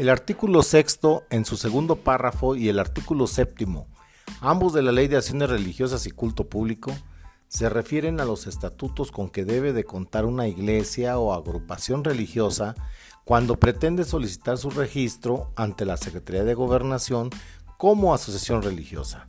El artículo sexto en su segundo párrafo y el artículo séptimo, ambos de la Ley de Acciones Religiosas y Culto Público, se refieren a los estatutos con que debe de contar una iglesia o agrupación religiosa cuando pretende solicitar su registro ante la Secretaría de Gobernación como asociación religiosa.